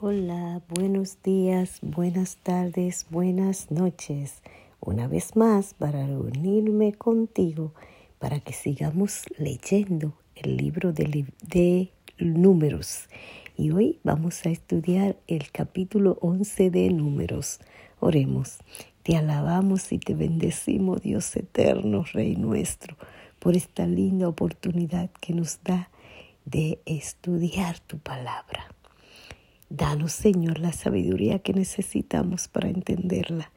Hola, buenos días, buenas tardes, buenas noches. Una vez más para reunirme contigo para que sigamos leyendo el libro de, de, números. Y hoy vamos a estudiar el capítulo 11 de números. Oremos. Te alabamos y te bendecimos, Dios eterno, Rey nuestro, por esta linda oportunidad que nos da de estudiar tu palabra. Danos, Señor, la sabiduría que necesitamos para entenderla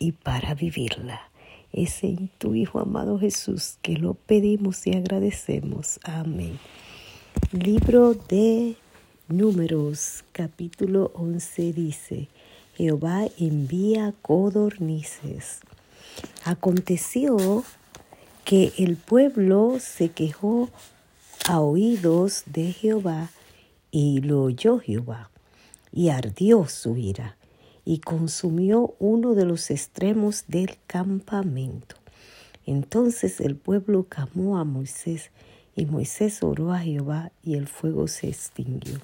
y para vivirla. Es en tu Hijo amado Jesús que lo pedimos y agradecemos. Amén. Libro de Números, capítulo 11 dice, Jehová envía codornices. Aconteció que el pueblo se quejó a oídos de Jehová y lo oyó Jehová y ardió su ira y consumió uno de los extremos del campamento. Entonces el pueblo clamó a Moisés y Moisés oró a Jehová y el fuego se extinguió.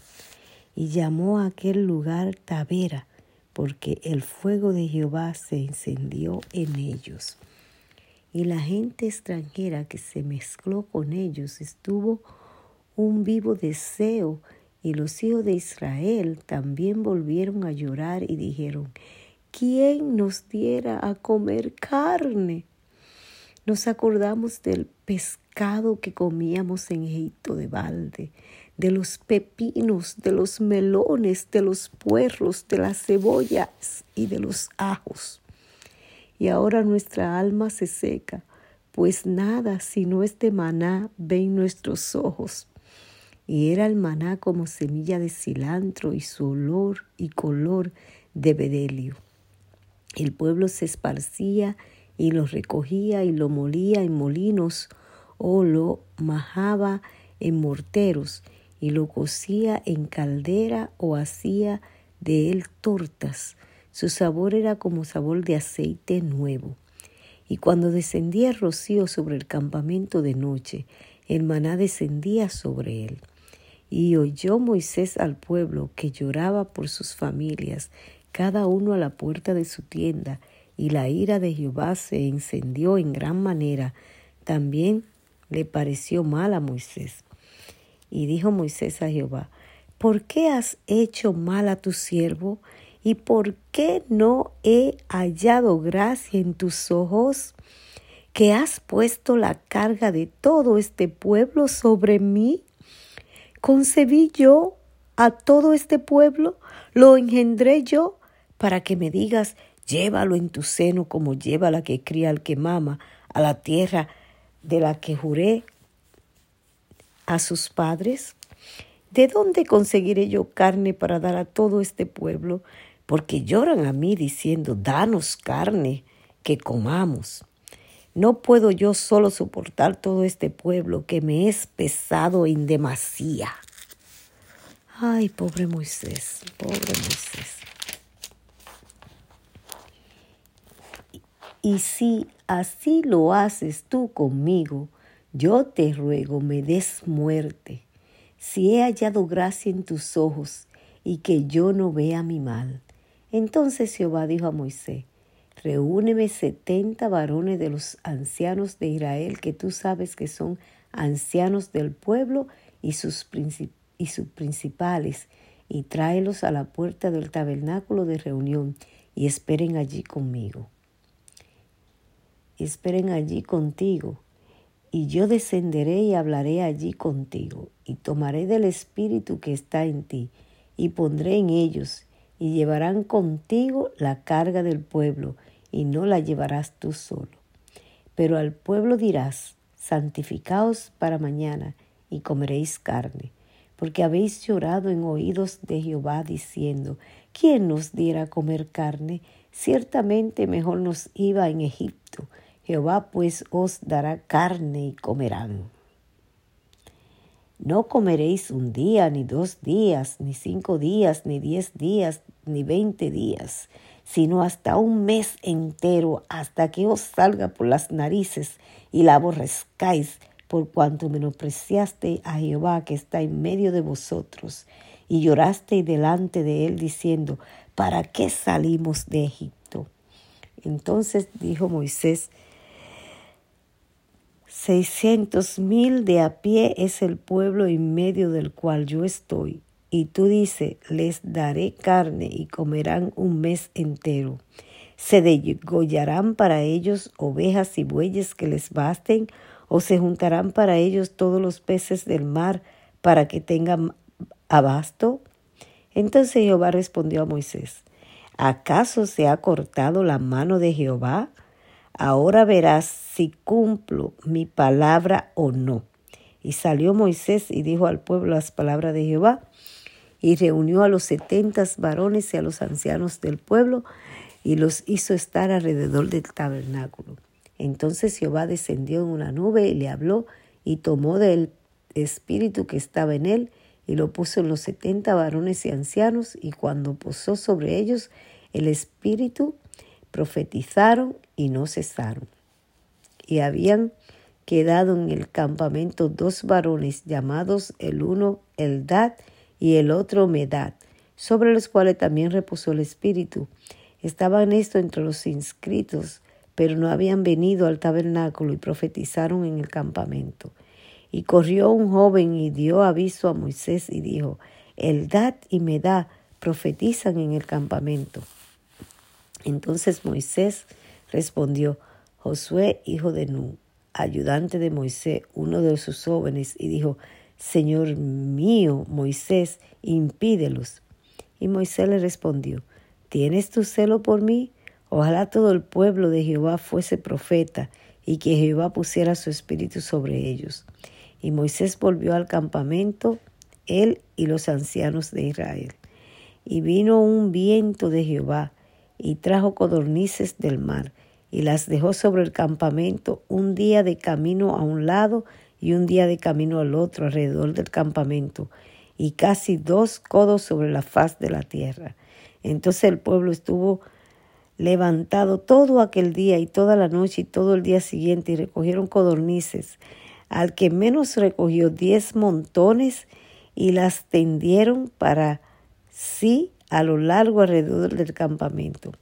Y llamó a aquel lugar Tavera, porque el fuego de Jehová se encendió en ellos. Y la gente extranjera que se mezcló con ellos estuvo un vivo deseo y los hijos de Israel también volvieron a llorar y dijeron, ¿quién nos diera a comer carne? Nos acordamos del pescado que comíamos en Egipto de balde, de los pepinos, de los melones, de los puerros, de las cebollas y de los ajos. Y ahora nuestra alma se seca, pues nada sino este maná ven nuestros ojos y era el maná como semilla de cilantro y su olor y color de bedelio. El pueblo se esparcía y lo recogía y lo molía en molinos o lo majaba en morteros y lo cocía en caldera o hacía de él tortas. Su sabor era como sabor de aceite nuevo. Y cuando descendía el rocío sobre el campamento de noche, el maná descendía sobre él. Y oyó Moisés al pueblo que lloraba por sus familias, cada uno a la puerta de su tienda, y la ira de Jehová se encendió en gran manera. También le pareció mal a Moisés. Y dijo Moisés a Jehová, ¿por qué has hecho mal a tu siervo? ¿Y por qué no he hallado gracia en tus ojos? que has puesto la carga de todo este pueblo sobre mí? Concebí yo a todo este pueblo, lo engendré yo, para que me digas, llévalo en tu seno como lleva la que cría al que mama, a la tierra de la que juré a sus padres? ¿De dónde conseguiré yo carne para dar a todo este pueblo? Porque lloran a mí diciendo, danos carne, que comamos. No puedo yo solo soportar todo este pueblo que me es pesado en demasía. Ay, pobre Moisés, pobre Moisés. Y si así lo haces tú conmigo, yo te ruego me des muerte, si he hallado gracia en tus ojos y que yo no vea mi mal. Entonces Jehová dijo a Moisés, reúneme setenta varones de los ancianos de Israel que tú sabes que son ancianos del pueblo y sus, y principales, y tráelos a la puerta del tabernáculo de reunión y esperen allí conmigo. Esperen allí contigo, y yo descenderé y hablaré allí contigo, y tomaré del espíritu que está en ti, y pondré en ellos, y llevarán contigo la carga del pueblo, y no la llevarás tú solo. Pero al pueblo dirás, santificaos para mañana y comeréis carne, porque habéis llorado en oídos de Jehová diciendo, ¿quién nos diera comer carne? Ciertamente mejor nos iba en Egipto. Jehová pues os dará carne y comerán. No comeréis un día, ni dos días, ni cinco días, ni diez días, ni veinte días, sino hasta un mes entero, hasta que os salga por las narices y la aborrezcáis, por cuanto menospreciaste a Jehová que está en medio de vosotros, y lloraste delante de él diciendo, ¿para qué salimos de Egipto? Entonces dijo Moisés, seiscientos mil de a pie es el pueblo en medio del cual yo estoy. Y tú dices, les daré carne y comerán un mes entero. Se degollarán para ellos ovejas y bueyes que les basten, o se juntarán para ellos todos los peces del mar para que tengan abasto? Entonces Jehová respondió a Moisés, ¿acaso se ha cortado la mano de Jehová? Ahora verás si cumplo mi palabra o no. Y salió Moisés y dijo al pueblo las palabras de Jehová, y reunió a los setentas varones y a los ancianos del pueblo, y los hizo estar alrededor del tabernáculo. Entonces Jehová descendió en una nube y le habló, y tomó del espíritu que estaba en él, y lo puso en los setenta varones y ancianos, y cuando posó sobre ellos el espíritu, profetizaron y no cesaron. Y habían quedado en el campamento dos varones llamados el uno Eldad y el otro Medad, sobre los cuales también reposó el espíritu. Estaban esto entre los inscritos, pero no habían venido al tabernáculo y profetizaron en el campamento. Y corrió un joven y dio aviso a Moisés y dijo, Eldad y Medad profetizan en el campamento. Entonces Moisés respondió, Josué, hijo de Nun, ayudante de Moisés, uno de sus jóvenes, y dijo, Señor mío, Moisés, impídelos. Y Moisés le respondió, ¿tienes tu celo por mí? Ojalá todo el pueblo de Jehová fuese profeta y que Jehová pusiera su espíritu sobre ellos. Y Moisés volvió al campamento, él y los ancianos de Israel. Y vino un viento de Jehová y trajo codornices del mar y las dejó sobre el campamento un día de camino a un lado y un día de camino al otro alrededor del campamento y casi dos codos sobre la faz de la tierra. Entonces el pueblo estuvo levantado todo aquel día y toda la noche y todo el día siguiente y recogieron codornices. Al que menos recogió diez montones y las tendieron para sí a lo largo alrededor del campamento.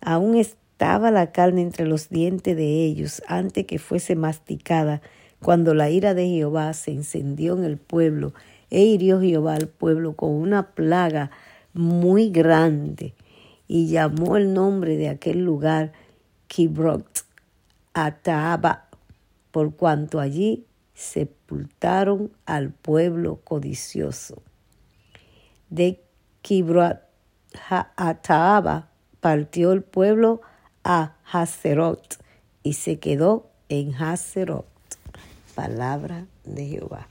Aún estaba la carne entre los dientes de ellos antes que fuese masticada, cuando la ira de Jehová se encendió en el pueblo, e hirió Jehová al pueblo con una plaga muy grande, y llamó el nombre de aquel lugar Kibrot Ataaba, por cuanto allí sepultaron al pueblo codicioso. De Kibrot Ataaba partió el pueblo a Hazerot y se quedó en Hazerot. Palabra de Jehová.